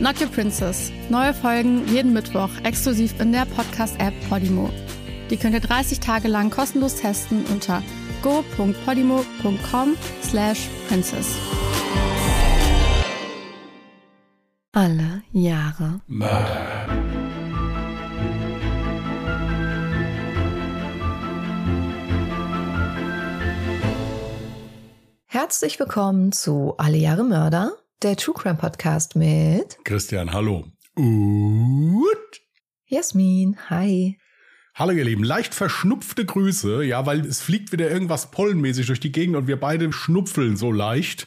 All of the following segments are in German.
Not Your Princess. Neue Folgen jeden Mittwoch exklusiv in der Podcast-App Podimo. Die könnt ihr 30 Tage lang kostenlos testen unter go.podimo.com slash princess. Alle Jahre Mörder. Herzlich willkommen zu Alle Jahre Mörder, der True Crime Podcast mit Christian, hallo. Und Jasmin, hi. Hallo ihr Lieben, leicht verschnupfte Grüße, ja, weil es fliegt wieder irgendwas pollenmäßig durch die Gegend und wir beide schnupfeln so leicht.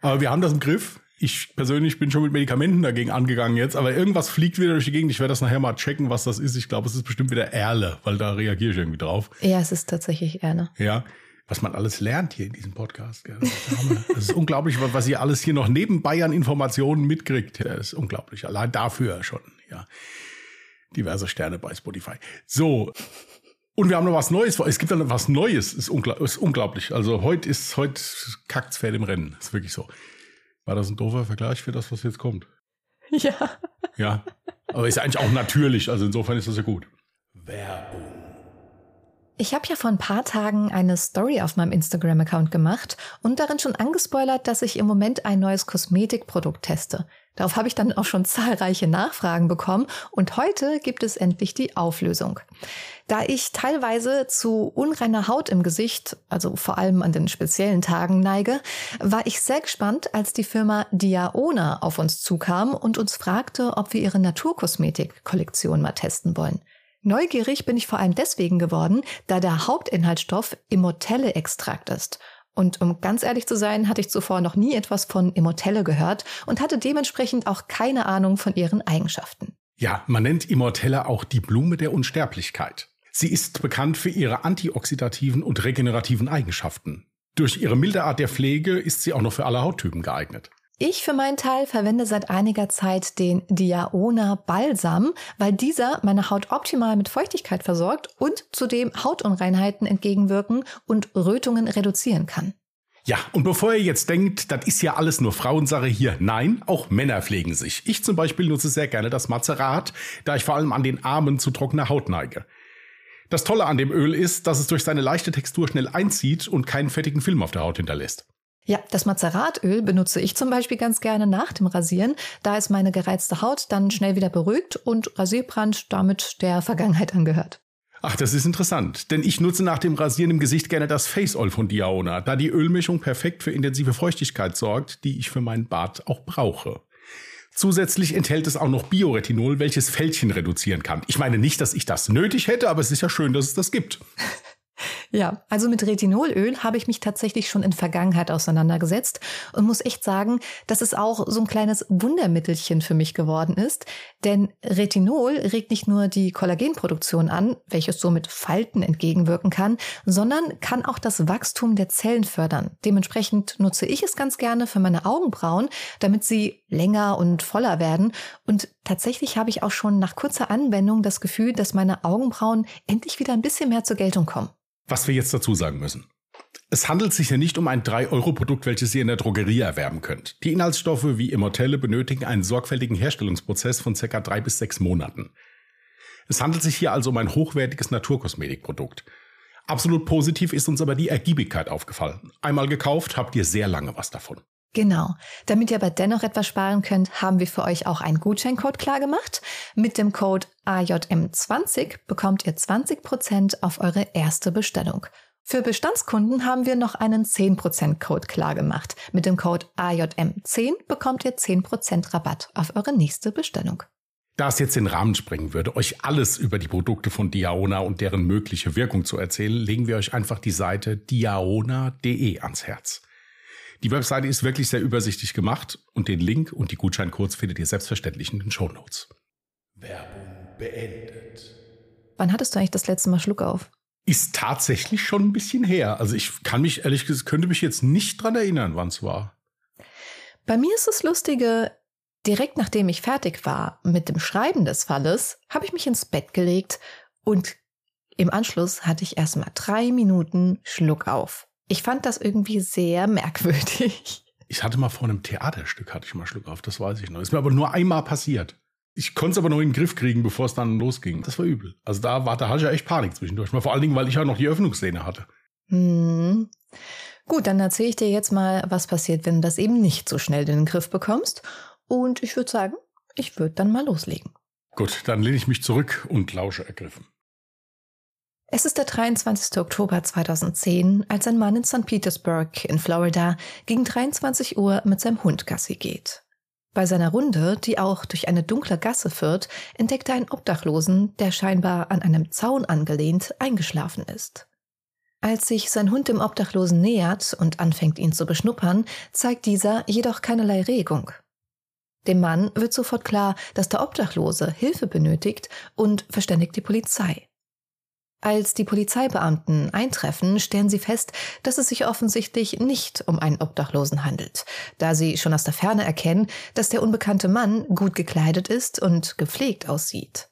Aber wir haben das im Griff. Ich persönlich bin schon mit Medikamenten dagegen angegangen jetzt, aber irgendwas fliegt wieder durch die Gegend. Ich werde das nachher mal checken, was das ist. Ich glaube, es ist bestimmt wieder Erle, weil da reagiere ich irgendwie drauf. Ja, es ist tatsächlich Erle. Ja was man alles lernt hier in diesem Podcast. Gell? Das ist unglaublich, was ihr alles hier noch neben Bayern Informationen mitkriegt. Das ist unglaublich. Allein dafür schon, ja. Diverse Sterne bei Spotify. So. Und wir haben noch was Neues. Es gibt dann was Neues. Ist, ungl ist unglaublich. Also heute ist, heute kackt's Pferd im Rennen. Ist wirklich so. War das ein doofer Vergleich für das, was jetzt kommt? Ja. Ja. Aber ist eigentlich auch natürlich. Also insofern ist das ja gut. Werbung. Ich habe ja vor ein paar Tagen eine Story auf meinem Instagram-Account gemacht und darin schon angespoilert, dass ich im Moment ein neues Kosmetikprodukt teste. Darauf habe ich dann auch schon zahlreiche Nachfragen bekommen und heute gibt es endlich die Auflösung. Da ich teilweise zu unreiner Haut im Gesicht, also vor allem an den speziellen Tagen neige, war ich sehr gespannt, als die Firma Diaona auf uns zukam und uns fragte, ob wir ihre Naturkosmetik-Kollektion mal testen wollen. Neugierig bin ich vor allem deswegen geworden, da der Hauptinhaltsstoff Immortelle-Extrakt ist. Und um ganz ehrlich zu sein, hatte ich zuvor noch nie etwas von Immortelle gehört und hatte dementsprechend auch keine Ahnung von ihren Eigenschaften. Ja, man nennt Immortelle auch die Blume der Unsterblichkeit. Sie ist bekannt für ihre antioxidativen und regenerativen Eigenschaften. Durch ihre milde Art der Pflege ist sie auch noch für alle Hauttypen geeignet. Ich für meinen Teil verwende seit einiger Zeit den Diaona Balsam, weil dieser meine Haut optimal mit Feuchtigkeit versorgt und zudem Hautunreinheiten entgegenwirken und Rötungen reduzieren kann. Ja, und bevor ihr jetzt denkt, das ist ja alles nur Frauensache hier, nein, auch Männer pflegen sich. Ich zum Beispiel nutze sehr gerne das Mazerat, da ich vor allem an den Armen zu trockener Haut neige. Das Tolle an dem Öl ist, dass es durch seine leichte Textur schnell einzieht und keinen fettigen Film auf der Haut hinterlässt. Ja, das Mazeratöl benutze ich zum Beispiel ganz gerne nach dem Rasieren. Da ist meine gereizte Haut dann schnell wieder beruhigt und Rasierbrand damit der Vergangenheit angehört. Ach, das ist interessant, denn ich nutze nach dem Rasieren im Gesicht gerne das Face Oil von Diaona, da die Ölmischung perfekt für intensive Feuchtigkeit sorgt, die ich für meinen Bart auch brauche. Zusätzlich enthält es auch noch Bioretinol, welches Fältchen reduzieren kann. Ich meine nicht, dass ich das nötig hätte, aber es ist ja schön, dass es das gibt. Ja, also mit Retinolöl habe ich mich tatsächlich schon in Vergangenheit auseinandergesetzt und muss echt sagen, dass es auch so ein kleines Wundermittelchen für mich geworden ist. Denn Retinol regt nicht nur die Kollagenproduktion an, welches somit Falten entgegenwirken kann, sondern kann auch das Wachstum der Zellen fördern. Dementsprechend nutze ich es ganz gerne für meine Augenbrauen, damit sie länger und voller werden. Und tatsächlich habe ich auch schon nach kurzer Anwendung das Gefühl, dass meine Augenbrauen endlich wieder ein bisschen mehr zur Geltung kommen. Was wir jetzt dazu sagen müssen. Es handelt sich ja nicht um ein 3-Euro-Produkt, welches ihr in der Drogerie erwerben könnt. Die Inhaltsstoffe wie Immortelle benötigen einen sorgfältigen Herstellungsprozess von ca. drei bis sechs Monaten. Es handelt sich hier also um ein hochwertiges Naturkosmetikprodukt. Absolut positiv ist uns aber die Ergiebigkeit aufgefallen. Einmal gekauft, habt ihr sehr lange was davon. Genau. Damit ihr aber dennoch etwas sparen könnt, haben wir für euch auch einen Gutscheincode klargemacht. Mit dem Code AJM20 bekommt ihr 20% auf eure erste Bestellung. Für Bestandskunden haben wir noch einen 10% Code klargemacht. Mit dem Code AJM10 bekommt ihr 10% Rabatt auf eure nächste Bestellung. Da es jetzt den Rahmen sprengen würde, euch alles über die Produkte von Diaona und deren mögliche Wirkung zu erzählen, legen wir euch einfach die Seite diaona.de ans Herz. Die Webseite ist wirklich sehr übersichtlich gemacht und den Link und die Gutscheincodes findet ihr selbstverständlich in den Show Notes. Werbung beendet. Wann hattest du eigentlich das letzte Mal Schluck auf? Ist tatsächlich schon ein bisschen her. Also ich kann mich, ehrlich gesagt, könnte mich jetzt nicht dran erinnern, wann es war. Bei mir ist das Lustige, direkt nachdem ich fertig war mit dem Schreiben des Falles, habe ich mich ins Bett gelegt und im Anschluss hatte ich erstmal drei Minuten Schluck auf. Ich fand das irgendwie sehr merkwürdig. Ich hatte mal vor einem Theaterstück, hatte ich mal Schluck auf, das weiß ich noch. Ist mir aber nur einmal passiert. Ich konnte es aber noch in den Griff kriegen, bevor es dann losging. Das war übel. Also da, war, da hatte ich ja echt Panik zwischendurch. Mal vor allen Dingen, weil ich ja noch die Öffnungsszene hatte. Hm. Gut, dann erzähle ich dir jetzt mal, was passiert, wenn du das eben nicht so schnell in den Griff bekommst. Und ich würde sagen, ich würde dann mal loslegen. Gut, dann lehne ich mich zurück und lausche ergriffen. Es ist der 23. Oktober 2010, als ein Mann in St. Petersburg in Florida gegen 23 Uhr mit seinem Hund Gassi geht. Bei seiner Runde, die auch durch eine dunkle Gasse führt, entdeckt er einen Obdachlosen, der scheinbar an einem Zaun angelehnt eingeschlafen ist. Als sich sein Hund dem Obdachlosen nähert und anfängt ihn zu beschnuppern, zeigt dieser jedoch keinerlei Regung. Dem Mann wird sofort klar, dass der Obdachlose Hilfe benötigt und verständigt die Polizei. Als die Polizeibeamten eintreffen, stellen sie fest, dass es sich offensichtlich nicht um einen Obdachlosen handelt, da sie schon aus der Ferne erkennen, dass der unbekannte Mann gut gekleidet ist und gepflegt aussieht.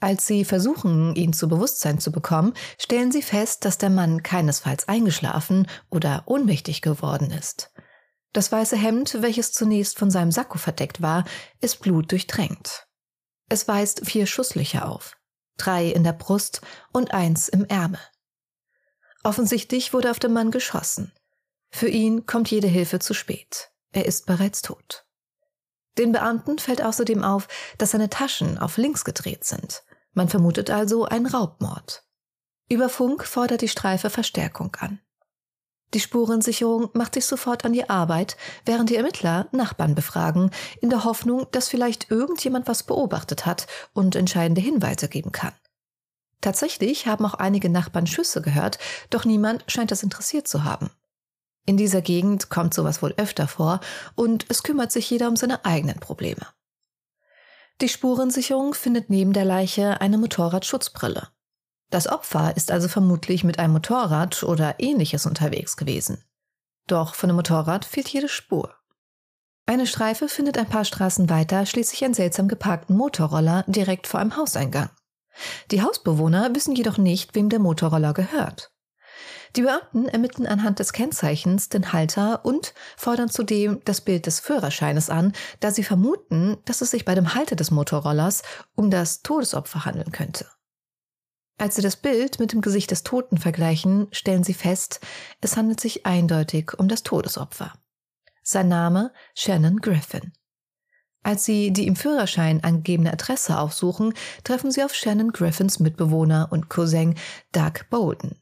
Als sie versuchen, ihn zu Bewusstsein zu bekommen, stellen sie fest, dass der Mann keinesfalls eingeschlafen oder ohnmächtig geworden ist. Das weiße Hemd, welches zunächst von seinem Sakko verdeckt war, ist blutdurchtränkt. Es weist vier Schusslöcher auf drei in der Brust und eins im Ärmel. Offensichtlich wurde auf den Mann geschossen. Für ihn kommt jede Hilfe zu spät. Er ist bereits tot. Den Beamten fällt außerdem auf, dass seine Taschen auf links gedreht sind. Man vermutet also einen Raubmord. Über Funk fordert die Streife Verstärkung an. Die Spurensicherung macht sich sofort an die Arbeit, während die Ermittler Nachbarn befragen, in der Hoffnung, dass vielleicht irgendjemand was beobachtet hat und entscheidende Hinweise geben kann. Tatsächlich haben auch einige Nachbarn Schüsse gehört, doch niemand scheint das interessiert zu haben. In dieser Gegend kommt sowas wohl öfter vor und es kümmert sich jeder um seine eigenen Probleme. Die Spurensicherung findet neben der Leiche eine Motorradschutzbrille. Das Opfer ist also vermutlich mit einem Motorrad oder ähnliches unterwegs gewesen. Doch von dem Motorrad fehlt jede Spur. Eine Streife findet ein paar Straßen weiter schließlich einen seltsam geparkten Motorroller direkt vor einem Hauseingang. Die Hausbewohner wissen jedoch nicht, wem der Motorroller gehört. Die Beamten ermitteln anhand des Kennzeichens den Halter und fordern zudem das Bild des Führerscheines an, da sie vermuten, dass es sich bei dem Halter des Motorrollers um das Todesopfer handeln könnte. Als sie das Bild mit dem Gesicht des Toten vergleichen, stellen sie fest, es handelt sich eindeutig um das Todesopfer. Sein Name Shannon Griffin. Als sie die im Führerschein angegebene Adresse aufsuchen, treffen sie auf Shannon Griffins Mitbewohner und Cousin Doug Bolden.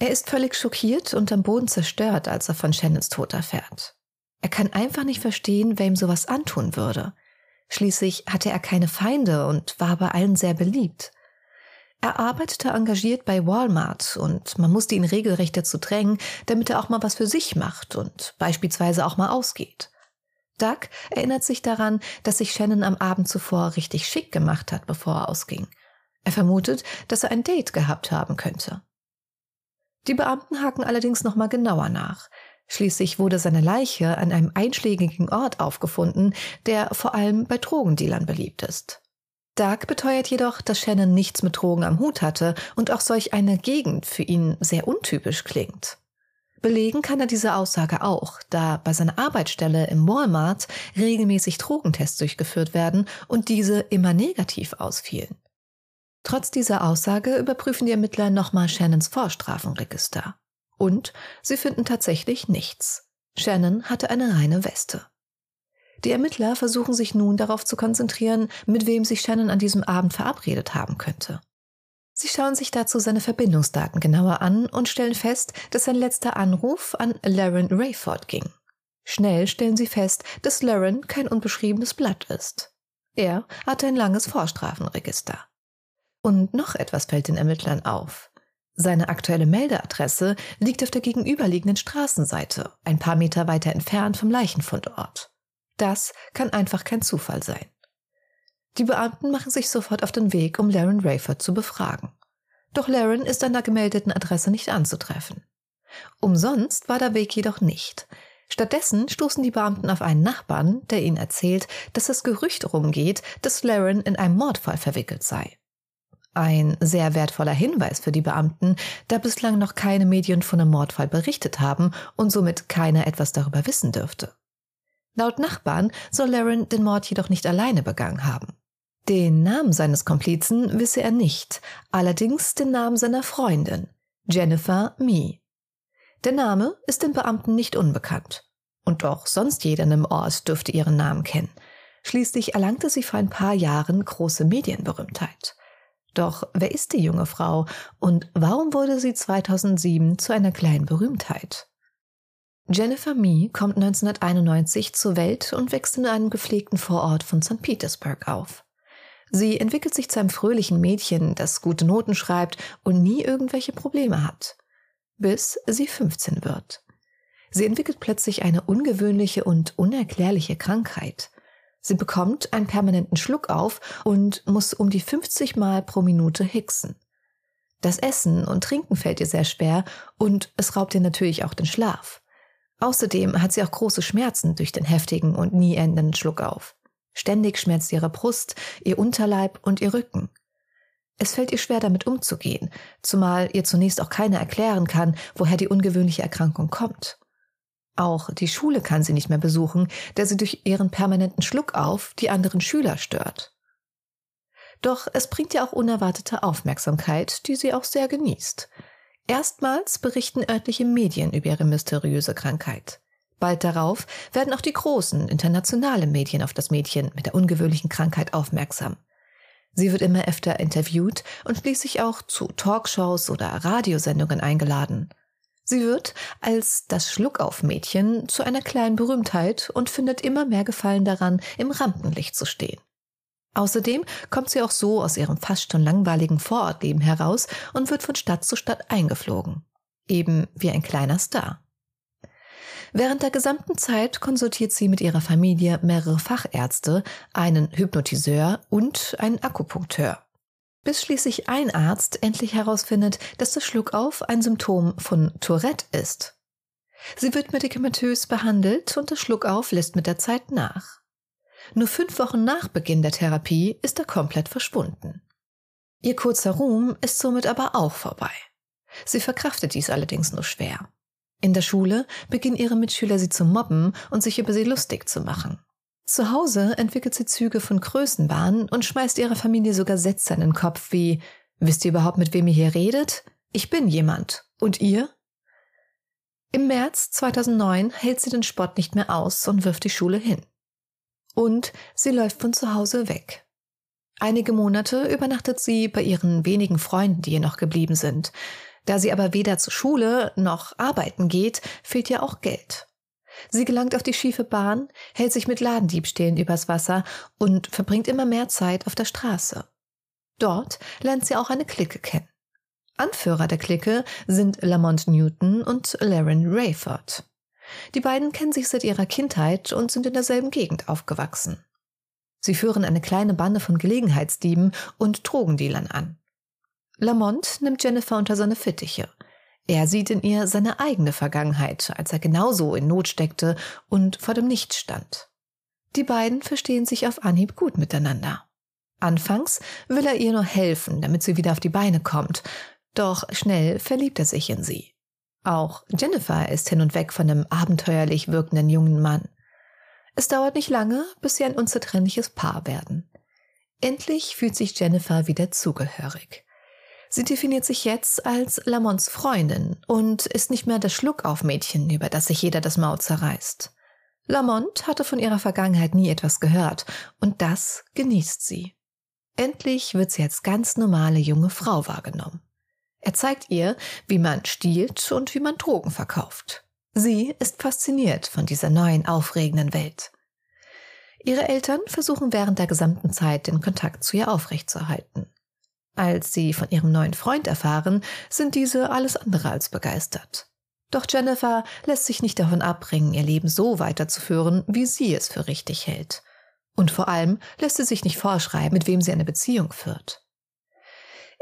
Er ist völlig schockiert und am Boden zerstört, als er von Shannons Tod erfährt. Er kann einfach nicht verstehen, wer ihm sowas antun würde. Schließlich hatte er keine Feinde und war bei allen sehr beliebt. Er arbeitete engagiert bei Walmart und man musste ihn regelrecht dazu drängen, damit er auch mal was für sich macht und beispielsweise auch mal ausgeht. Doug erinnert sich daran, dass sich Shannon am Abend zuvor richtig schick gemacht hat, bevor er ausging. Er vermutet, dass er ein Date gehabt haben könnte. Die Beamten haken allerdings nochmal genauer nach. Schließlich wurde seine Leiche an einem einschlägigen Ort aufgefunden, der vor allem bei Drogendealern beliebt ist. Doug beteuert jedoch, dass Shannon nichts mit Drogen am Hut hatte und auch solch eine Gegend für ihn sehr untypisch klingt. Belegen kann er diese Aussage auch, da bei seiner Arbeitsstelle im Walmart regelmäßig Drogentests durchgeführt werden und diese immer negativ ausfielen. Trotz dieser Aussage überprüfen die Ermittler nochmal Shannons Vorstrafenregister. Und sie finden tatsächlich nichts. Shannon hatte eine reine Weste. Die Ermittler versuchen sich nun darauf zu konzentrieren, mit wem sich Shannon an diesem Abend verabredet haben könnte. Sie schauen sich dazu seine Verbindungsdaten genauer an und stellen fest, dass sein letzter Anruf an Laren Rayford ging. Schnell stellen sie fest, dass Laren kein unbeschriebenes Blatt ist. Er hatte ein langes Vorstrafenregister. Und noch etwas fällt den Ermittlern auf. Seine aktuelle Meldeadresse liegt auf der gegenüberliegenden Straßenseite, ein paar Meter weiter entfernt vom Leichenfundort. Das kann einfach kein Zufall sein. Die Beamten machen sich sofort auf den Weg, um Laren Rayford zu befragen. Doch Laren ist an der gemeldeten Adresse nicht anzutreffen. Umsonst war der Weg jedoch nicht. Stattdessen stoßen die Beamten auf einen Nachbarn, der ihnen erzählt, dass das Gerücht rumgeht, dass Laren in einem Mordfall verwickelt sei. Ein sehr wertvoller Hinweis für die Beamten, da bislang noch keine Medien von einem Mordfall berichtet haben und somit keiner etwas darüber wissen dürfte. Laut Nachbarn soll Laren den Mord jedoch nicht alleine begangen haben. Den Namen seines Komplizen wisse er nicht, allerdings den Namen seiner Freundin, Jennifer Mee. Der Name ist den Beamten nicht unbekannt. Und doch sonst jeder im Ort dürfte ihren Namen kennen. Schließlich erlangte sie vor ein paar Jahren große Medienberühmtheit. Doch wer ist die junge Frau und warum wurde sie 2007 zu einer kleinen Berühmtheit? Jennifer Mee kommt 1991 zur Welt und wächst in einem gepflegten Vorort von St. Petersburg auf. Sie entwickelt sich zu einem fröhlichen Mädchen, das gute Noten schreibt und nie irgendwelche Probleme hat. Bis sie 15 wird. Sie entwickelt plötzlich eine ungewöhnliche und unerklärliche Krankheit. Sie bekommt einen permanenten Schluck auf und muss um die 50 Mal pro Minute hicksen. Das Essen und Trinken fällt ihr sehr schwer und es raubt ihr natürlich auch den Schlaf. Außerdem hat sie auch große Schmerzen durch den heftigen und nie endenden Schluck auf. Ständig schmerzt ihre Brust, ihr Unterleib und ihr Rücken. Es fällt ihr schwer damit umzugehen, zumal ihr zunächst auch keiner erklären kann, woher die ungewöhnliche Erkrankung kommt. Auch die Schule kann sie nicht mehr besuchen, da sie durch ihren permanenten Schluck auf die anderen Schüler stört. Doch es bringt ihr auch unerwartete Aufmerksamkeit, die sie auch sehr genießt. Erstmals berichten örtliche Medien über ihre mysteriöse Krankheit. Bald darauf werden auch die großen internationale Medien auf das Mädchen mit der ungewöhnlichen Krankheit aufmerksam. Sie wird immer öfter interviewt und schließlich auch zu Talkshows oder Radiosendungen eingeladen. Sie wird als das Schluckauf-Mädchen zu einer kleinen Berühmtheit und findet immer mehr Gefallen daran, im Rampenlicht zu stehen. Außerdem kommt sie auch so aus ihrem fast schon langweiligen Vorortleben heraus und wird von Stadt zu Stadt eingeflogen. Eben wie ein kleiner Star. Während der gesamten Zeit konsultiert sie mit ihrer Familie mehrere Fachärzte, einen Hypnotiseur und einen Akupunkteur. Bis schließlich ein Arzt endlich herausfindet, dass der Schluckauf ein Symptom von Tourette ist. Sie wird medikamentös behandelt und der Schluckauf lässt mit der Zeit nach. Nur fünf Wochen nach Beginn der Therapie ist er komplett verschwunden. Ihr kurzer Ruhm ist somit aber auch vorbei. Sie verkraftet dies allerdings nur schwer. In der Schule beginnen ihre Mitschüler sie zu mobben und sich über sie lustig zu machen. Zu Hause entwickelt sie Züge von Größenwahn und schmeißt ihrer Familie sogar Sätze in den Kopf wie Wisst ihr überhaupt, mit wem ihr hier redet? Ich bin jemand. Und ihr? Im März 2009 hält sie den Sport nicht mehr aus und wirft die Schule hin. Und sie läuft von zu Hause weg. Einige Monate übernachtet sie bei ihren wenigen Freunden, die ihr noch geblieben sind. Da sie aber weder zur Schule noch arbeiten geht, fehlt ihr auch Geld. Sie gelangt auf die schiefe Bahn, hält sich mit Ladendiebstählen übers Wasser und verbringt immer mehr Zeit auf der Straße. Dort lernt sie auch eine Clique kennen. Anführer der Clique sind Lamont Newton und Laren Rayford. Die beiden kennen sich seit ihrer Kindheit und sind in derselben Gegend aufgewachsen. Sie führen eine kleine Bande von Gelegenheitsdieben und Drogendealern an. Lamont nimmt Jennifer unter seine Fittiche. Er sieht in ihr seine eigene Vergangenheit, als er genauso in Not steckte und vor dem Nichts stand. Die beiden verstehen sich auf Anhieb gut miteinander. Anfangs will er ihr nur helfen, damit sie wieder auf die Beine kommt, doch schnell verliebt er sich in sie. Auch Jennifer ist hin und weg von einem abenteuerlich wirkenden jungen Mann. Es dauert nicht lange, bis sie ein unzertrennliches Paar werden. Endlich fühlt sich Jennifer wieder zugehörig. Sie definiert sich jetzt als Lamonts Freundin und ist nicht mehr das Schluckaufmädchen, über das sich jeder das Maul zerreißt. Lamont hatte von ihrer Vergangenheit nie etwas gehört und das genießt sie. Endlich wird sie als ganz normale junge Frau wahrgenommen. Er zeigt ihr, wie man stiehlt und wie man Drogen verkauft. Sie ist fasziniert von dieser neuen, aufregenden Welt. Ihre Eltern versuchen während der gesamten Zeit den Kontakt zu ihr aufrechtzuerhalten. Als sie von ihrem neuen Freund erfahren, sind diese alles andere als begeistert. Doch Jennifer lässt sich nicht davon abbringen, ihr Leben so weiterzuführen, wie sie es für richtig hält. Und vor allem lässt sie sich nicht vorschreiben, mit wem sie eine Beziehung führt.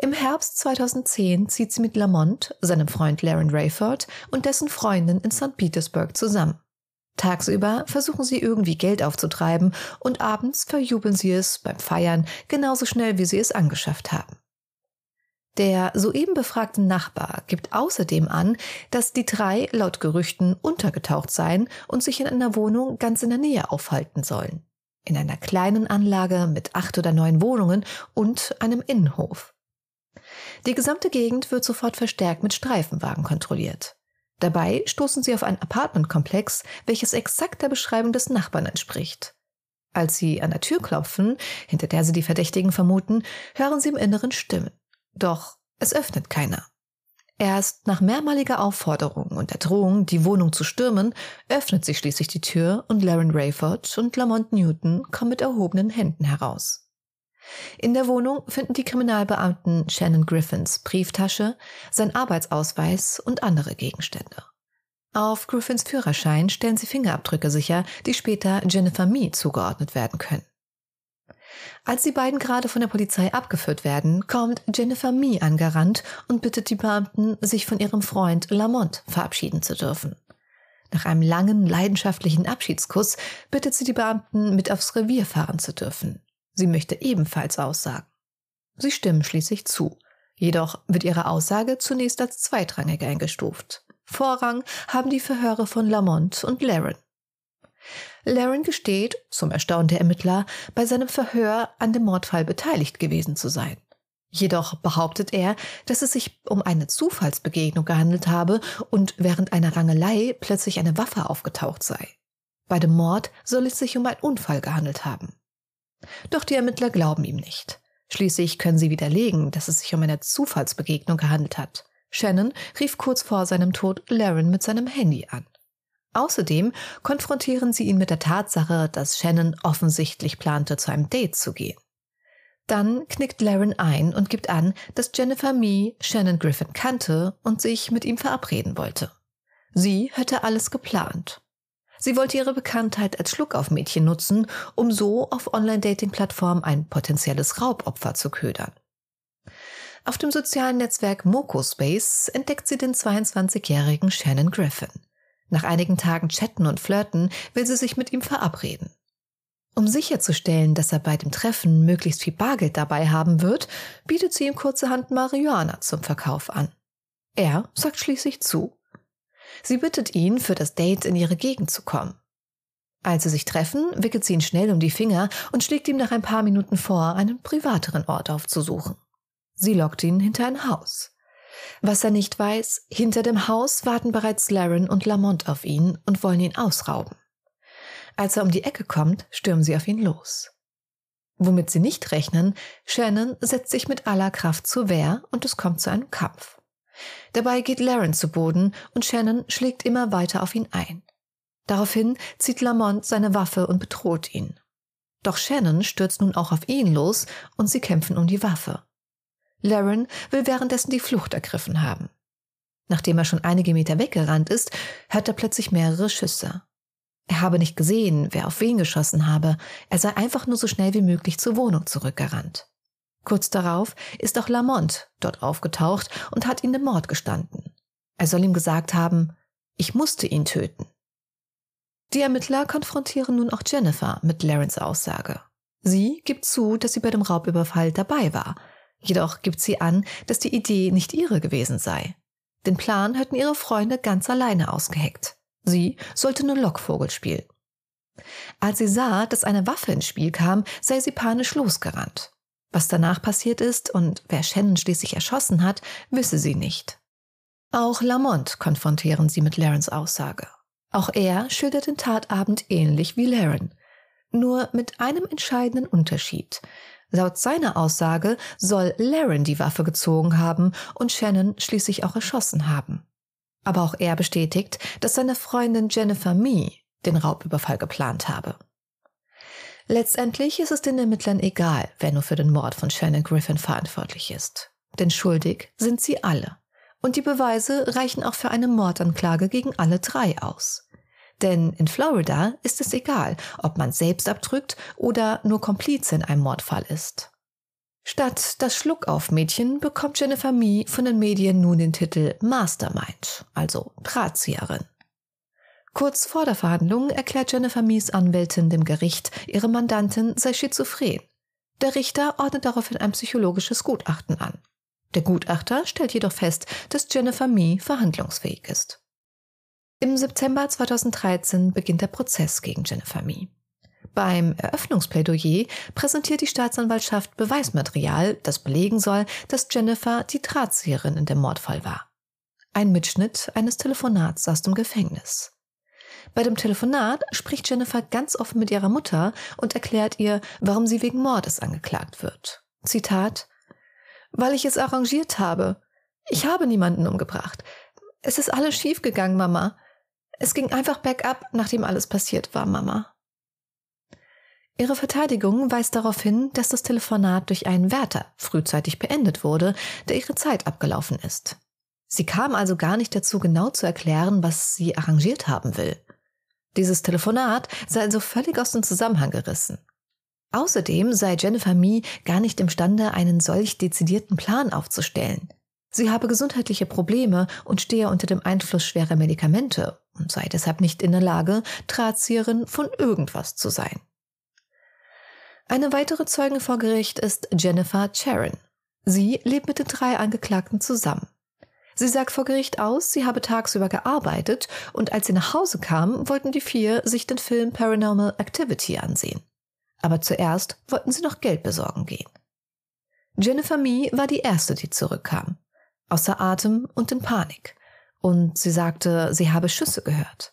Im Herbst 2010 zieht sie mit Lamont, seinem Freund Laren Rayford und dessen Freundin in St. Petersburg zusammen. Tagsüber versuchen sie irgendwie Geld aufzutreiben und abends verjubeln sie es beim Feiern genauso schnell, wie sie es angeschafft haben. Der soeben befragte Nachbar gibt außerdem an, dass die drei laut Gerüchten untergetaucht seien und sich in einer Wohnung ganz in der Nähe aufhalten sollen. In einer kleinen Anlage mit acht oder neun Wohnungen und einem Innenhof. Die gesamte Gegend wird sofort verstärkt mit Streifenwagen kontrolliert. Dabei stoßen sie auf ein Apartmentkomplex, welches exakt der Beschreibung des Nachbarn entspricht. Als sie an der Tür klopfen, hinter der sie die Verdächtigen vermuten, hören sie im Inneren Stimmen. Doch es öffnet keiner. Erst nach mehrmaliger Aufforderung und der Drohung, die Wohnung zu stürmen, öffnet sich schließlich die Tür und Laren Rayford und Lamont Newton kommen mit erhobenen Händen heraus. In der Wohnung finden die Kriminalbeamten Shannon Griffins Brieftasche, sein Arbeitsausweis und andere Gegenstände. Auf Griffins Führerschein stellen sie Fingerabdrücke sicher, die später Jennifer Mee zugeordnet werden können. Als die beiden gerade von der Polizei abgeführt werden, kommt Jennifer Mee angerannt und bittet die Beamten, sich von ihrem Freund Lamont verabschieden zu dürfen. Nach einem langen, leidenschaftlichen Abschiedskuss bittet sie die Beamten, mit aufs Revier fahren zu dürfen. Sie möchte ebenfalls aussagen. Sie stimmen schließlich zu. Jedoch wird ihre Aussage zunächst als zweitrangig eingestuft. Vorrang haben die Verhöre von Lamont und Laren. Laren gesteht, zum Erstaunen der Ermittler, bei seinem Verhör an dem Mordfall beteiligt gewesen zu sein. Jedoch behauptet er, dass es sich um eine Zufallsbegegnung gehandelt habe und während einer Rangelei plötzlich eine Waffe aufgetaucht sei. Bei dem Mord soll es sich um einen Unfall gehandelt haben. Doch die Ermittler glauben ihm nicht. Schließlich können sie widerlegen, dass es sich um eine Zufallsbegegnung gehandelt hat. Shannon rief kurz vor seinem Tod Laren mit seinem Handy an. Außerdem konfrontieren sie ihn mit der Tatsache, dass Shannon offensichtlich plante, zu einem Date zu gehen. Dann knickt Laren ein und gibt an, dass Jennifer Mee Shannon Griffin kannte und sich mit ihm verabreden wollte. Sie hätte alles geplant. Sie wollte ihre Bekanntheit als Schluckaufmädchen nutzen, um so auf Online-Dating-Plattformen ein potenzielles Raubopfer zu ködern. Auf dem sozialen Netzwerk Mokospace entdeckt sie den 22-jährigen Shannon Griffin. Nach einigen Tagen Chatten und Flirten will sie sich mit ihm verabreden. Um sicherzustellen, dass er bei dem Treffen möglichst viel Bargeld dabei haben wird, bietet sie ihm kurzerhand Marihuana zum Verkauf an. Er sagt schließlich zu. Sie bittet ihn, für das Date in ihre Gegend zu kommen. Als sie sich treffen, wickelt sie ihn schnell um die Finger und schlägt ihm nach ein paar Minuten vor, einen privateren Ort aufzusuchen. Sie lockt ihn hinter ein Haus. Was er nicht weiß, hinter dem Haus warten bereits Laren und Lamont auf ihn und wollen ihn ausrauben. Als er um die Ecke kommt, stürmen sie auf ihn los. Womit sie nicht rechnen, Shannon setzt sich mit aller Kraft zur Wehr und es kommt zu einem Kampf. Dabei geht Laren zu Boden und Shannon schlägt immer weiter auf ihn ein. Daraufhin zieht Lamont seine Waffe und bedroht ihn. Doch Shannon stürzt nun auch auf ihn los und sie kämpfen um die Waffe. Laren will währenddessen die Flucht ergriffen haben. Nachdem er schon einige Meter weggerannt ist, hört er plötzlich mehrere Schüsse. Er habe nicht gesehen, wer auf wen geschossen habe, er sei einfach nur so schnell wie möglich zur Wohnung zurückgerannt. Kurz darauf ist auch Lamont dort aufgetaucht und hat ihn dem Mord gestanden. Er soll ihm gesagt haben, ich musste ihn töten. Die Ermittler konfrontieren nun auch Jennifer mit Larens Aussage. Sie gibt zu, dass sie bei dem Raubüberfall dabei war. Jedoch gibt sie an, dass die Idee nicht ihre gewesen sei. Den Plan hätten ihre Freunde ganz alleine ausgeheckt. Sie sollte nur Lockvogel spielen. Als sie sah, dass eine Waffe ins Spiel kam, sei sie panisch losgerannt. Was danach passiert ist und wer Shannon schließlich erschossen hat, wisse sie nicht. Auch Lamont konfrontieren sie mit Larens Aussage. Auch er schildert den Tatabend ähnlich wie Laren, nur mit einem entscheidenden Unterschied. Laut seiner Aussage soll Laren die Waffe gezogen haben und Shannon schließlich auch erschossen haben. Aber auch er bestätigt, dass seine Freundin Jennifer Mee den Raubüberfall geplant habe. Letztendlich ist es den Ermittlern egal, wer nur für den Mord von Shannon Griffin verantwortlich ist. Denn schuldig sind sie alle. Und die Beweise reichen auch für eine Mordanklage gegen alle drei aus. Denn in Florida ist es egal, ob man selbst abdrückt oder nur Komplize in einem Mordfall ist. Statt das Schluckauf-Mädchen bekommt Jennifer Mee von den Medien nun den Titel Mastermind, also Drahtzieherin. Kurz vor der Verhandlung erklärt Jennifer Mees Anwältin dem Gericht, ihre Mandantin sei schizophren. Der Richter ordnet daraufhin ein psychologisches Gutachten an. Der Gutachter stellt jedoch fest, dass Jennifer Mee verhandlungsfähig ist. Im September 2013 beginnt der Prozess gegen Jennifer Mee. Beim Eröffnungsplädoyer präsentiert die Staatsanwaltschaft Beweismaterial, das belegen soll, dass Jennifer die Drahtzieherin in dem Mordfall war. Ein Mitschnitt eines Telefonats aus dem Gefängnis. Bei dem Telefonat spricht Jennifer ganz offen mit ihrer Mutter und erklärt ihr, warum sie wegen Mordes angeklagt wird. Zitat Weil ich es arrangiert habe. Ich habe niemanden umgebracht. Es ist alles schiefgegangen, Mama. Es ging einfach bergab, nachdem alles passiert war, Mama. Ihre Verteidigung weist darauf hin, dass das Telefonat durch einen Wärter frühzeitig beendet wurde, der ihre Zeit abgelaufen ist. Sie kam also gar nicht dazu, genau zu erklären, was sie arrangiert haben will. Dieses Telefonat sei also völlig aus dem Zusammenhang gerissen. Außerdem sei Jennifer Mee gar nicht imstande, einen solch dezidierten Plan aufzustellen. Sie habe gesundheitliche Probleme und stehe unter dem Einfluss schwerer Medikamente und sei deshalb nicht in der Lage, Drahtzieherin von irgendwas zu sein. Eine weitere Zeuge vor Gericht ist Jennifer Charon. Sie lebt mit den drei Angeklagten zusammen. Sie sagt vor Gericht aus, sie habe tagsüber gearbeitet und als sie nach Hause kam, wollten die vier sich den Film Paranormal Activity ansehen. Aber zuerst wollten sie noch Geld besorgen gehen. Jennifer Mee war die erste, die zurückkam. Außer Atem und in Panik und sie sagte, sie habe Schüsse gehört.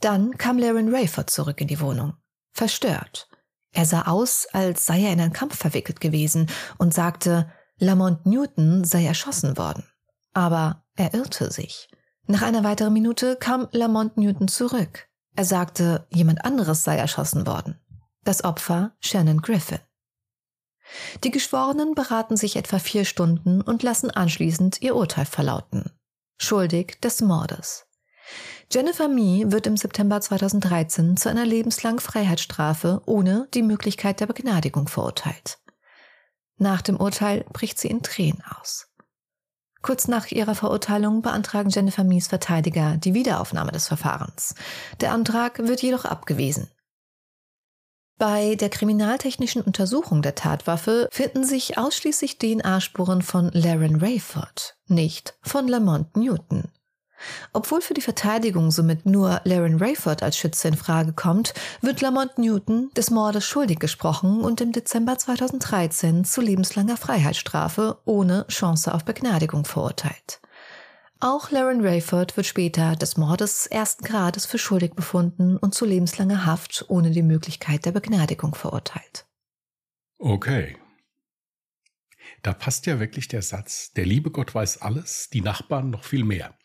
Dann kam Laren Rayford zurück in die Wohnung, verstört. Er sah aus, als sei er in einen Kampf verwickelt gewesen und sagte, Lamont Newton sei erschossen worden. Aber er irrte sich. Nach einer weiteren Minute kam Lamont Newton zurück. Er sagte, jemand anderes sei erschossen worden. Das Opfer Shannon Griffin. Die Geschworenen beraten sich etwa vier Stunden und lassen anschließend ihr Urteil verlauten schuldig des Mordes. Jennifer Mee wird im September 2013 zu einer lebenslangen Freiheitsstrafe ohne die Möglichkeit der Begnadigung verurteilt. Nach dem Urteil bricht sie in Tränen aus. Kurz nach ihrer Verurteilung beantragen Jennifer Mees Verteidiger die Wiederaufnahme des Verfahrens. Der Antrag wird jedoch abgewiesen. Bei der kriminaltechnischen Untersuchung der Tatwaffe finden sich ausschließlich DNA-Spuren von Laren Rayford, nicht von Lamont Newton. Obwohl für die Verteidigung somit nur Laren Rayford als Schütze in Frage kommt, wird Lamont Newton des Mordes schuldig gesprochen und im Dezember 2013 zu lebenslanger Freiheitsstrafe ohne Chance auf Begnadigung verurteilt. Auch Laren Rayford wird später des Mordes ersten Grades für schuldig befunden und zu lebenslanger Haft ohne die Möglichkeit der Begnadigung verurteilt. Okay. Da passt ja wirklich der Satz, der liebe Gott weiß alles, die Nachbarn noch viel mehr.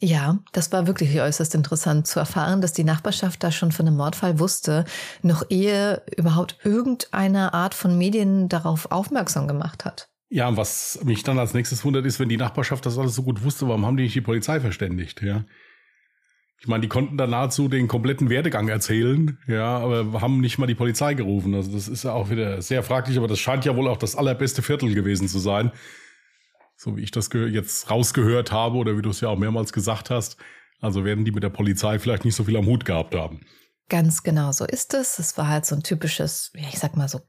Ja, das war wirklich äußerst interessant zu erfahren, dass die Nachbarschaft da schon von einem Mordfall wusste, noch ehe überhaupt irgendeine Art von Medien darauf aufmerksam gemacht hat. Ja, was mich dann als nächstes wundert, ist, wenn die Nachbarschaft das alles so gut wusste, warum haben die nicht die Polizei verständigt, ja? Ich meine, die konnten da nahezu den kompletten Werdegang erzählen, ja, aber haben nicht mal die Polizei gerufen. Also das ist ja auch wieder sehr fraglich, aber das scheint ja wohl auch das allerbeste Viertel gewesen zu sein. So wie ich das jetzt rausgehört habe oder wie du es ja auch mehrmals gesagt hast. Also werden die mit der Polizei vielleicht nicht so viel am Hut gehabt haben. Ganz genau so ist es. Es war halt so ein typisches, ich sag mal so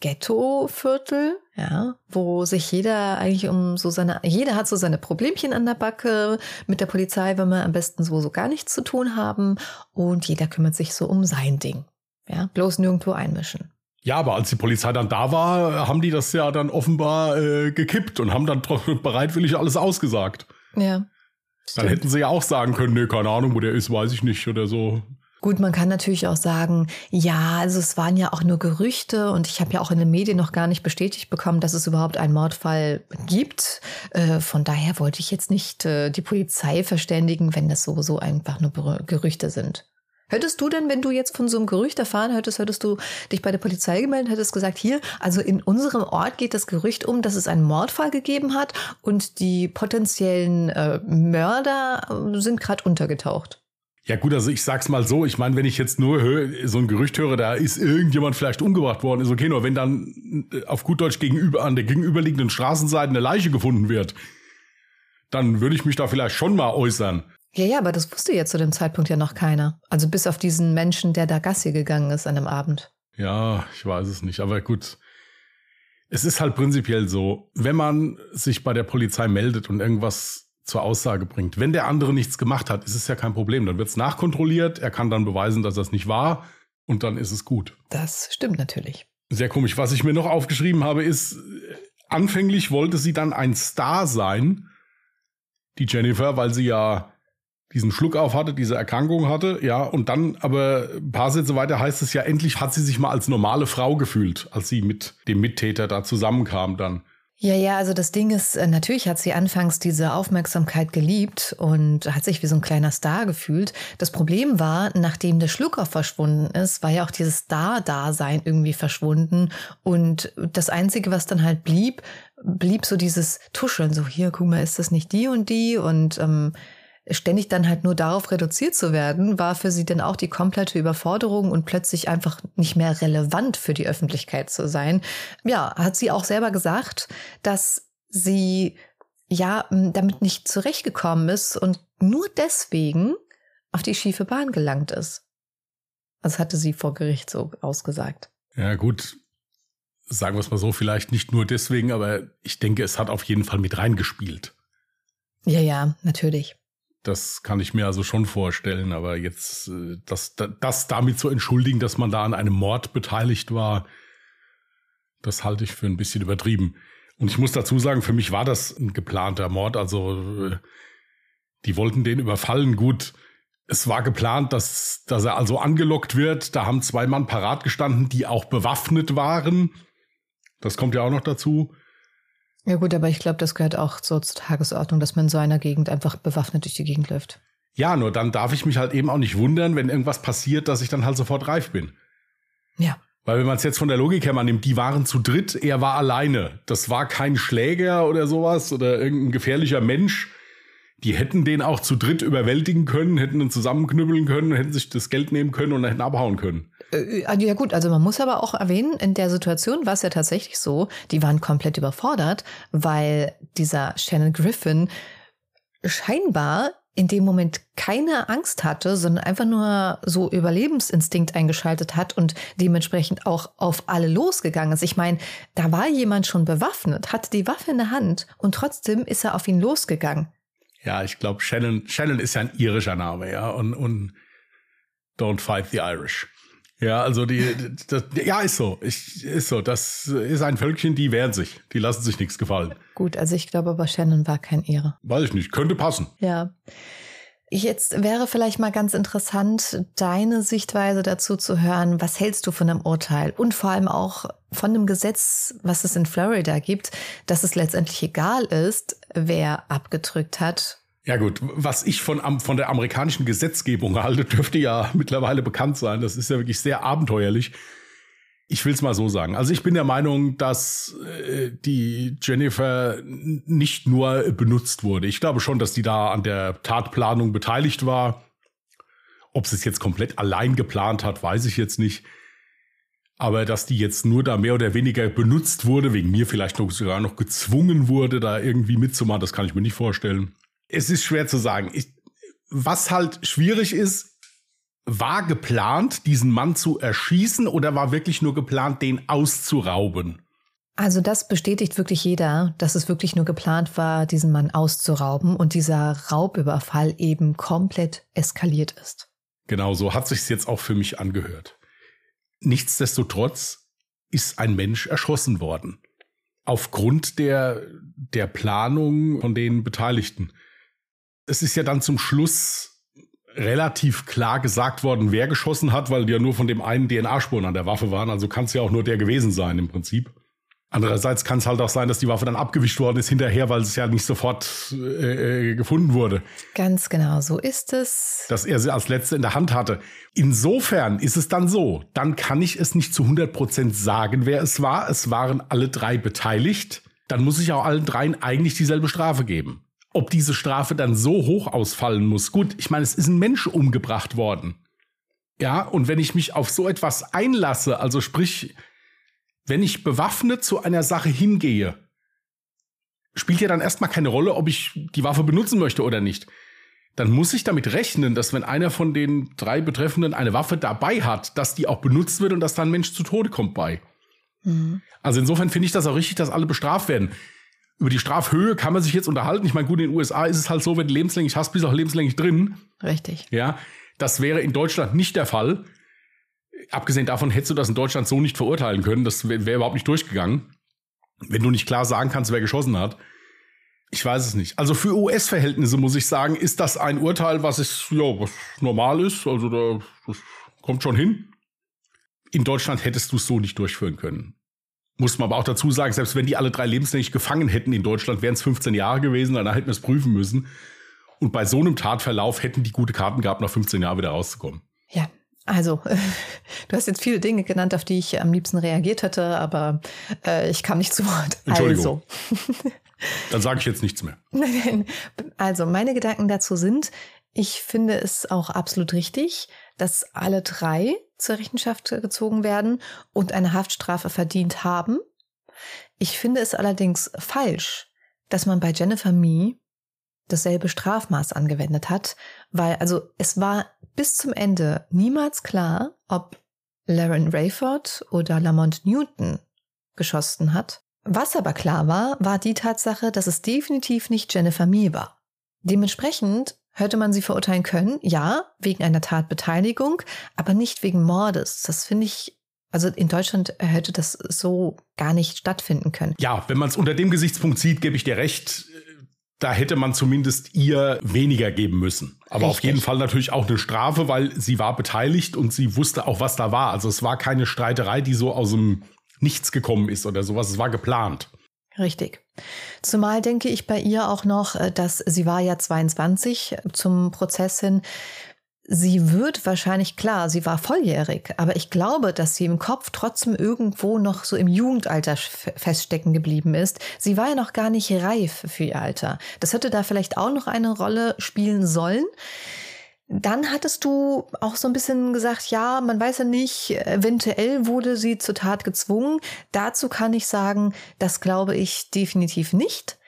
Ghetto-Viertel, ja, wo sich jeder eigentlich um so seine, jeder hat so seine Problemchen an der Backe. Mit der Polizei wenn wir am besten so, so gar nichts zu tun haben und jeder kümmert sich so um sein Ding. Ja, bloß nirgendwo einmischen. Ja, aber als die Polizei dann da war, haben die das ja dann offenbar äh, gekippt und haben dann bereitwillig alles ausgesagt. Ja. Stimmt. Dann hätten sie ja auch sagen können, nee, keine Ahnung, wo der ist, weiß ich nicht oder so. Gut, man kann natürlich auch sagen, ja, also es waren ja auch nur Gerüchte und ich habe ja auch in den Medien noch gar nicht bestätigt bekommen, dass es überhaupt einen Mordfall gibt. Äh, von daher wollte ich jetzt nicht äh, die Polizei verständigen, wenn das sowieso einfach nur Gerüchte sind. Hättest du denn, wenn du jetzt von so einem Gerücht erfahren hättest, hättest du dich bei der Polizei gemeldet, hättest gesagt, hier, also in unserem Ort geht das Gerücht um, dass es einen Mordfall gegeben hat und die potenziellen äh, Mörder äh, sind gerade untergetaucht. Ja gut, also ich sag's mal so, ich meine, wenn ich jetzt nur hör, so ein Gerücht höre, da ist irgendjemand vielleicht umgebracht worden, ist okay, nur wenn dann äh, auf gut Deutsch gegenüber an der gegenüberliegenden Straßenseite eine Leiche gefunden wird, dann würde ich mich da vielleicht schon mal äußern. Ja, ja, aber das wusste ja zu dem Zeitpunkt ja noch keiner. Also bis auf diesen Menschen, der da Gassi gegangen ist an dem Abend. Ja, ich weiß es nicht, aber gut. Es ist halt prinzipiell so, wenn man sich bei der Polizei meldet und irgendwas zur Aussage bringt. Wenn der andere nichts gemacht hat, ist es ja kein Problem. Dann wird es nachkontrolliert, er kann dann beweisen, dass das nicht war und dann ist es gut. Das stimmt natürlich. Sehr komisch. Was ich mir noch aufgeschrieben habe, ist, anfänglich wollte sie dann ein Star sein, die Jennifer, weil sie ja diesen Schluck auf hatte, diese Erkrankung hatte, ja, und dann aber ein paar Sätze weiter heißt es ja, endlich hat sie sich mal als normale Frau gefühlt, als sie mit dem Mittäter da zusammenkam dann. Ja, ja, also das Ding ist, äh, natürlich hat sie anfangs diese Aufmerksamkeit geliebt und hat sich wie so ein kleiner Star gefühlt. Das Problem war, nachdem der Schlucker verschwunden ist, war ja auch dieses Star-Dasein irgendwie verschwunden. Und das Einzige, was dann halt blieb, blieb so dieses Tuscheln. So, hier, guck mal, ist das nicht die und die? Und ähm, ständig dann halt nur darauf reduziert zu werden, war für sie dann auch die komplette Überforderung und plötzlich einfach nicht mehr relevant für die Öffentlichkeit zu sein. Ja, hat sie auch selber gesagt, dass sie ja damit nicht zurechtgekommen ist und nur deswegen auf die schiefe Bahn gelangt ist. Das hatte sie vor Gericht so ausgesagt. Ja, gut. Sagen wir es mal so, vielleicht nicht nur deswegen, aber ich denke, es hat auf jeden Fall mit reingespielt. Ja, ja, natürlich. Das kann ich mir also schon vorstellen, aber jetzt äh, das, das damit zu entschuldigen, dass man da an einem Mord beteiligt war, das halte ich für ein bisschen übertrieben. Und ich muss dazu sagen, für mich war das ein geplanter Mord. Also äh, die wollten den überfallen. Gut, es war geplant, dass, dass er also angelockt wird. Da haben zwei Mann parat gestanden, die auch bewaffnet waren. Das kommt ja auch noch dazu. Ja gut, aber ich glaube, das gehört auch so zur Tagesordnung, dass man in so einer Gegend einfach bewaffnet durch die Gegend läuft. Ja, nur dann darf ich mich halt eben auch nicht wundern, wenn irgendwas passiert, dass ich dann halt sofort reif bin. Ja. Weil wenn man es jetzt von der Logik her mal nimmt, die waren zu dritt, er war alleine. Das war kein Schläger oder sowas oder irgendein gefährlicher Mensch. Die hätten den auch zu dritt überwältigen können, hätten ihn zusammenknüppeln können, hätten sich das Geld nehmen können und hätten abhauen können. Äh, ja gut, also man muss aber auch erwähnen, in der Situation war es ja tatsächlich so, die waren komplett überfordert, weil dieser Shannon Griffin scheinbar in dem Moment keine Angst hatte, sondern einfach nur so Überlebensinstinkt eingeschaltet hat und dementsprechend auch auf alle losgegangen ist. Ich meine, da war jemand schon bewaffnet, hatte die Waffe in der Hand und trotzdem ist er auf ihn losgegangen. Ja, ich glaube, Shannon, Shannon ist ja ein irischer Name, ja, und, und Don't Fight the Irish. Ja, also die, das, ja, ist so. Ich, ist so. Das ist ein Völkchen, die wehren sich. Die lassen sich nichts gefallen. Gut, also ich glaube aber Shannon war kein Ehre. Weiß ich nicht. Könnte passen. Ja. Jetzt wäre vielleicht mal ganz interessant, deine Sichtweise dazu zu hören. Was hältst du von dem Urteil? Und vor allem auch von dem Gesetz, was es in Florida gibt, dass es letztendlich egal ist, wer abgedrückt hat ja gut, was ich von, von der amerikanischen Gesetzgebung halte, dürfte ja mittlerweile bekannt sein. Das ist ja wirklich sehr abenteuerlich. Ich will es mal so sagen. Also ich bin der Meinung, dass äh, die Jennifer nicht nur benutzt wurde. Ich glaube schon, dass die da an der Tatplanung beteiligt war. Ob sie es jetzt komplett allein geplant hat, weiß ich jetzt nicht. Aber dass die jetzt nur da mehr oder weniger benutzt wurde, wegen mir vielleicht noch sogar noch gezwungen wurde, da irgendwie mitzumachen, das kann ich mir nicht vorstellen es ist schwer zu sagen. Ich, was halt schwierig ist, war geplant, diesen Mann zu erschießen oder war wirklich nur geplant, den auszurauben? Also das bestätigt wirklich jeder, dass es wirklich nur geplant war, diesen Mann auszurauben und dieser Raubüberfall eben komplett eskaliert ist. Genau so hat sich's jetzt auch für mich angehört. Nichtsdestotrotz ist ein Mensch erschossen worden. Aufgrund der, der Planung von den Beteiligten es ist ja dann zum Schluss relativ klar gesagt worden, wer geschossen hat, weil die ja nur von dem einen DNA-Spuren an der Waffe waren. Also kann es ja auch nur der gewesen sein im Prinzip. Andererseits kann es halt auch sein, dass die Waffe dann abgewischt worden ist hinterher, weil es ja nicht sofort äh, äh, gefunden wurde. Ganz genau, so ist es. Dass er sie als letzte in der Hand hatte. Insofern ist es dann so, dann kann ich es nicht zu 100 Prozent sagen, wer es war. Es waren alle drei beteiligt. Dann muss ich auch allen dreien eigentlich dieselbe Strafe geben. Ob diese Strafe dann so hoch ausfallen muss. Gut, ich meine, es ist ein Mensch umgebracht worden. Ja, und wenn ich mich auf so etwas einlasse, also sprich, wenn ich bewaffnet zu einer Sache hingehe, spielt ja dann erstmal keine Rolle, ob ich die Waffe benutzen möchte oder nicht. Dann muss ich damit rechnen, dass wenn einer von den drei Betreffenden eine Waffe dabei hat, dass die auch benutzt wird und dass da ein Mensch zu Tode kommt bei. Mhm. Also insofern finde ich das auch richtig, dass alle bestraft werden über die Strafhöhe kann man sich jetzt unterhalten. Ich meine, gut, in den USA ist es halt so, wenn du lebenslänglich hast, bist du auch lebenslänglich drin. Richtig. Ja, das wäre in Deutschland nicht der Fall. Abgesehen davon hättest du das in Deutschland so nicht verurteilen können. Das wäre wär überhaupt nicht durchgegangen. Wenn du nicht klar sagen kannst, wer geschossen hat. Ich weiß es nicht. Also für US-Verhältnisse muss ich sagen, ist das ein Urteil, was ist, ja, was normal ist. Also da, das kommt schon hin. In Deutschland hättest du es so nicht durchführen können. Muss man aber auch dazu sagen, selbst wenn die alle drei lebenslänglich gefangen hätten in Deutschland, wären es 15 Jahre gewesen, dann hätten wir es prüfen müssen. Und bei so einem Tatverlauf hätten die gute Karten gehabt, nach 15 Jahren wieder rauszukommen. Ja, also, du hast jetzt viele Dinge genannt, auf die ich am liebsten reagiert hätte, aber äh, ich kam nicht zu Wort. Entschuldigung. Also. Dann sage ich jetzt nichts mehr. Nein, also, meine Gedanken dazu sind, ich finde es auch absolut richtig, dass alle drei zur Rechenschaft gezogen werden und eine Haftstrafe verdient haben. Ich finde es allerdings falsch, dass man bei Jennifer Mee dasselbe Strafmaß angewendet hat, weil also es war bis zum Ende niemals klar, ob Laren Rayford oder Lamont Newton geschossen hat. Was aber klar war, war die Tatsache, dass es definitiv nicht Jennifer Mee war. Dementsprechend hätte man sie verurteilen können, ja, wegen einer Tatbeteiligung, aber nicht wegen Mordes. Das finde ich, also in Deutschland hätte das so gar nicht stattfinden können. Ja, wenn man es unter dem Gesichtspunkt sieht, gebe ich dir recht. Da hätte man zumindest ihr weniger geben müssen. Aber Richtig. auf jeden Fall natürlich auch eine Strafe, weil sie war beteiligt und sie wusste auch, was da war. Also es war keine Streiterei, die so aus dem Nichts gekommen ist oder sowas. Es war geplant. Richtig. Zumal denke ich bei ihr auch noch, äh, dass sie war ja 22 zum Prozess hin. Sie wird wahrscheinlich klar, sie war volljährig, aber ich glaube, dass sie im Kopf trotzdem irgendwo noch so im Jugendalter feststecken geblieben ist. Sie war ja noch gar nicht reif für ihr Alter. Das hätte da vielleicht auch noch eine Rolle spielen sollen. Dann hattest du auch so ein bisschen gesagt, ja, man weiß ja nicht, eventuell wurde sie zur Tat gezwungen. Dazu kann ich sagen, das glaube ich definitiv nicht.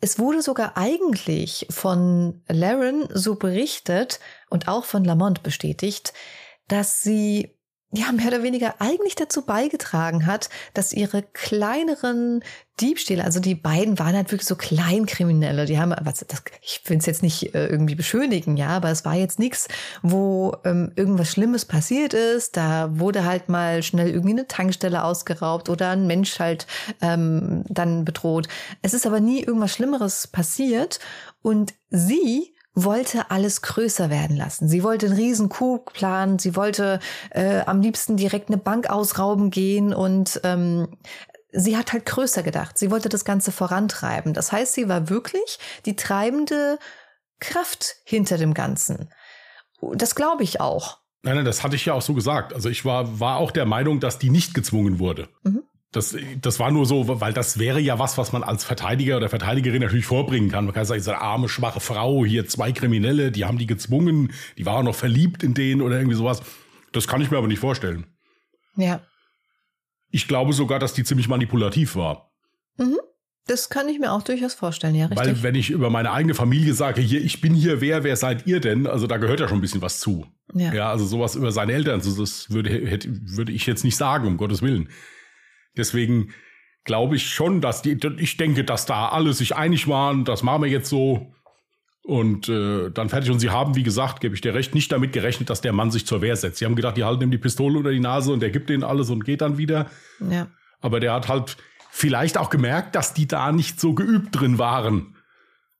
Es wurde sogar eigentlich von Laren so berichtet und auch von Lamont bestätigt, dass sie ja, mehr oder weniger eigentlich dazu beigetragen hat, dass ihre kleineren Diebstähle, also die beiden waren halt wirklich so Kleinkriminelle, die haben, was, das, ich will es jetzt nicht äh, irgendwie beschönigen, ja, aber es war jetzt nichts, wo ähm, irgendwas Schlimmes passiert ist, da wurde halt mal schnell irgendwie eine Tankstelle ausgeraubt oder ein Mensch halt ähm, dann bedroht. Es ist aber nie irgendwas Schlimmeres passiert. Und sie wollte alles größer werden lassen. Sie wollte einen riesen Coup planen. Sie wollte äh, am liebsten direkt eine Bank ausrauben gehen und ähm, sie hat halt größer gedacht. Sie wollte das Ganze vorantreiben. Das heißt, sie war wirklich die treibende Kraft hinter dem Ganzen. Das glaube ich auch. Nein, nein, das hatte ich ja auch so gesagt. Also ich war, war auch der Meinung, dass die nicht gezwungen wurde. Mhm. Das, das war nur so, weil das wäre ja was, was man als Verteidiger oder Verteidigerin natürlich vorbringen kann. Man kann sagen, diese arme, schwache Frau, hier zwei Kriminelle, die haben die gezwungen, die waren noch verliebt in denen oder irgendwie sowas. Das kann ich mir aber nicht vorstellen. Ja. Ich glaube sogar, dass die ziemlich manipulativ war. Mhm. Das kann ich mir auch durchaus vorstellen, ja, richtig. Weil wenn ich über meine eigene Familie sage, hier, ich bin hier, wer, wer seid ihr denn? Also da gehört ja schon ein bisschen was zu. Ja, ja also sowas über seine Eltern, das würde, hätte, würde ich jetzt nicht sagen, um Gottes Willen. Deswegen glaube ich schon, dass die, ich denke, dass da alle sich einig waren, das machen wir jetzt so. Und äh, dann fertig. Und sie haben, wie gesagt, gebe ich dir recht, nicht damit gerechnet, dass der Mann sich zur Wehr setzt. Sie haben gedacht, die halten ihm die Pistole unter die Nase und der gibt denen alles und geht dann wieder. Ja. Aber der hat halt vielleicht auch gemerkt, dass die da nicht so geübt drin waren.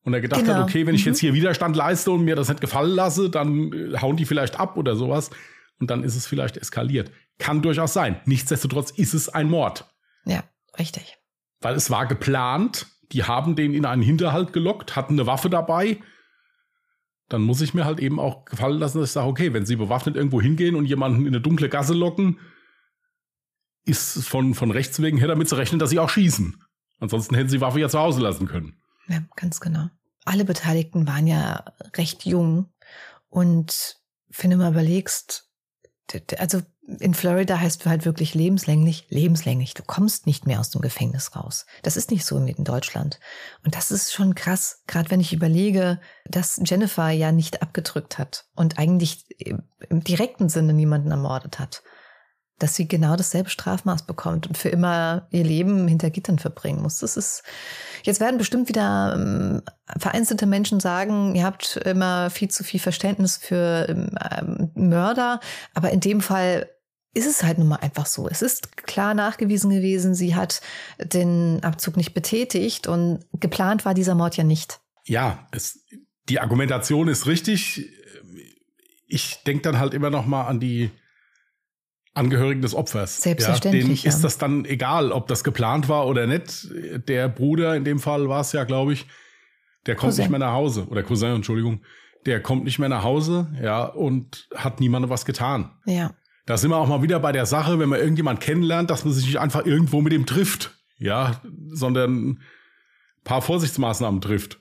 Und er gedacht genau. hat, okay, wenn ich mhm. jetzt hier Widerstand leiste und mir das nicht gefallen lasse, dann äh, hauen die vielleicht ab oder sowas. Und dann ist es vielleicht eskaliert. Kann durchaus sein. Nichtsdestotrotz ist es ein Mord. Ja, richtig. Weil es war geplant, die haben den in einen Hinterhalt gelockt, hatten eine Waffe dabei. Dann muss ich mir halt eben auch gefallen lassen, dass ich sage, okay, wenn sie bewaffnet irgendwo hingehen und jemanden in eine dunkle Gasse locken, ist von, von rechts wegen her damit zu rechnen, dass sie auch schießen. Ansonsten hätten sie die Waffe ja zu Hause lassen können. Ja, ganz genau. alle Beteiligten waren ja recht jung. Und wenn du mal überlegst, also in Florida heißt halt wirklich lebenslänglich, lebenslänglich. Du kommst nicht mehr aus dem Gefängnis raus. Das ist nicht so in Deutschland. Und das ist schon krass, gerade wenn ich überlege, dass Jennifer ja nicht abgedrückt hat und eigentlich im direkten Sinne niemanden ermordet hat dass sie genau dasselbe Strafmaß bekommt und für immer ihr Leben hinter Gittern verbringen muss. Das ist, jetzt werden bestimmt wieder ähm, vereinzelte Menschen sagen, ihr habt immer viel zu viel Verständnis für ähm, Mörder, aber in dem Fall ist es halt nun mal einfach so. Es ist klar nachgewiesen gewesen, sie hat den Abzug nicht betätigt und geplant war dieser Mord ja nicht. Ja, es, die Argumentation ist richtig. Ich denke dann halt immer noch mal an die Angehörigen des Opfers. Selbstverständlich. Ja, denen ist das dann egal, ob das geplant war oder nicht. Der Bruder, in dem Fall war es ja, glaube ich, der kommt Cousin. nicht mehr nach Hause. Oder Cousin, Entschuldigung. Der kommt nicht mehr nach Hause, ja, und hat niemandem was getan. Ja. Da sind wir auch mal wieder bei der Sache, wenn man irgendjemand kennenlernt, dass man sich nicht einfach irgendwo mit ihm trifft, ja, sondern ein paar Vorsichtsmaßnahmen trifft.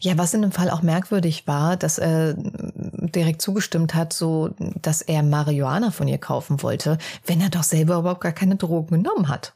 Ja, was in dem Fall auch merkwürdig war, dass er direkt zugestimmt hat, so, dass er Marihuana von ihr kaufen wollte, wenn er doch selber überhaupt gar keine Drogen genommen hat.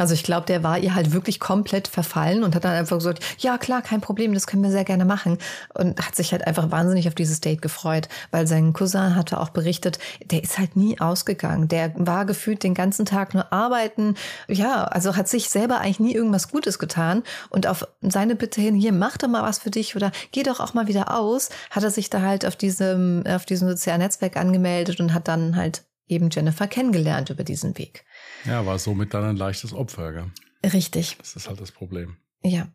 Also ich glaube, der war ihr halt wirklich komplett verfallen und hat dann einfach gesagt, ja klar, kein Problem, das können wir sehr gerne machen. Und hat sich halt einfach wahnsinnig auf dieses Date gefreut, weil sein Cousin hatte auch berichtet, der ist halt nie ausgegangen. Der war gefühlt den ganzen Tag nur arbeiten. Ja, also hat sich selber eigentlich nie irgendwas Gutes getan. Und auf seine Bitte hin, hier, mach doch mal was für dich oder geh doch auch mal wieder aus, hat er sich da halt auf diesem, auf diesem sozialen Netzwerk angemeldet und hat dann halt eben Jennifer kennengelernt über diesen Weg. Ja, war somit dann ein leichtes Opfer, gell? Richtig. Das ist halt das Problem. Ja.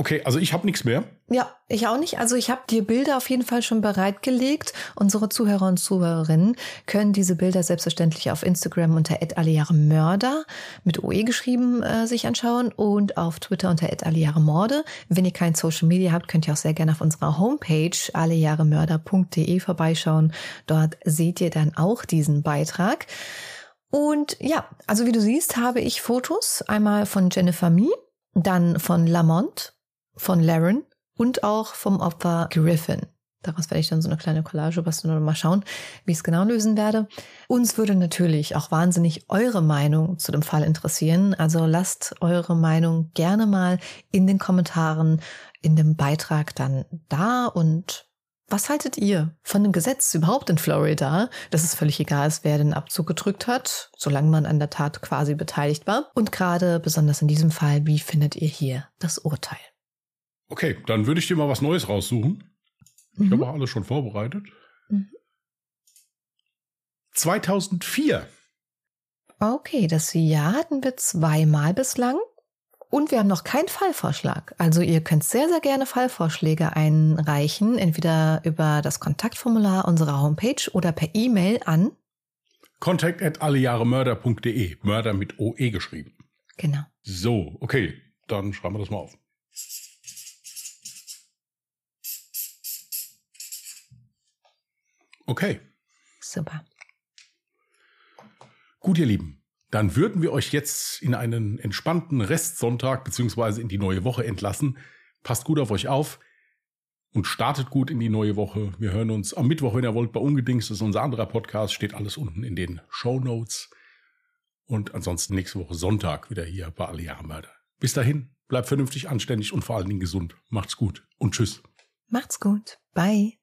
Okay, also ich habe nichts mehr. Ja, ich auch nicht. Also ich habe dir Bilder auf jeden Fall schon bereitgelegt. Unsere Zuhörer und Zuhörerinnen können diese Bilder selbstverständlich auf Instagram unter Mörder mit OE geschrieben äh, sich anschauen und auf Twitter unter Morde. Wenn ihr kein Social Media habt, könnt ihr auch sehr gerne auf unserer Homepage allejahremörder.de vorbeischauen. Dort seht ihr dann auch diesen Beitrag. Und ja, also wie du siehst, habe ich Fotos einmal von Jennifer Mee, dann von Lamont, von Laren und auch vom Opfer Griffin. Daraus werde ich dann so eine kleine Collage basteln und mal schauen, wie ich es genau lösen werde. Uns würde natürlich auch wahnsinnig eure Meinung zu dem Fall interessieren. Also lasst eure Meinung gerne mal in den Kommentaren in dem Beitrag dann da und was haltet ihr von dem Gesetz überhaupt in Florida, dass es völlig egal ist, wer den Abzug gedrückt hat, solange man an der Tat quasi beteiligt war? Und gerade besonders in diesem Fall, wie findet ihr hier das Urteil? Okay, dann würde ich dir mal was Neues raussuchen. Mhm. Ich habe auch alles schon vorbereitet. Mhm. 2004. Okay, das Jahr hatten wir zweimal bislang. Und wir haben noch keinen Fallvorschlag. Also ihr könnt sehr, sehr gerne Fallvorschläge einreichen, entweder über das Kontaktformular unserer Homepage oder per E-Mail an contact at allejahremörder.de. Mörder mit OE geschrieben. Genau. So, okay, dann schreiben wir das mal auf. Okay. Super. Gut, ihr Lieben dann würden wir euch jetzt in einen entspannten Restsonntag beziehungsweise in die neue Woche entlassen. Passt gut auf euch auf und startet gut in die neue Woche. Wir hören uns am Mittwoch, wenn ihr wollt, bei Ungedings. Das ist unser anderer Podcast. Steht alles unten in den Show Notes. Und ansonsten nächste Woche Sonntag wieder hier bei Alle Jahre Mörder. Bis dahin, bleibt vernünftig, anständig und vor allen Dingen gesund. Macht's gut und tschüss. Macht's gut. Bye.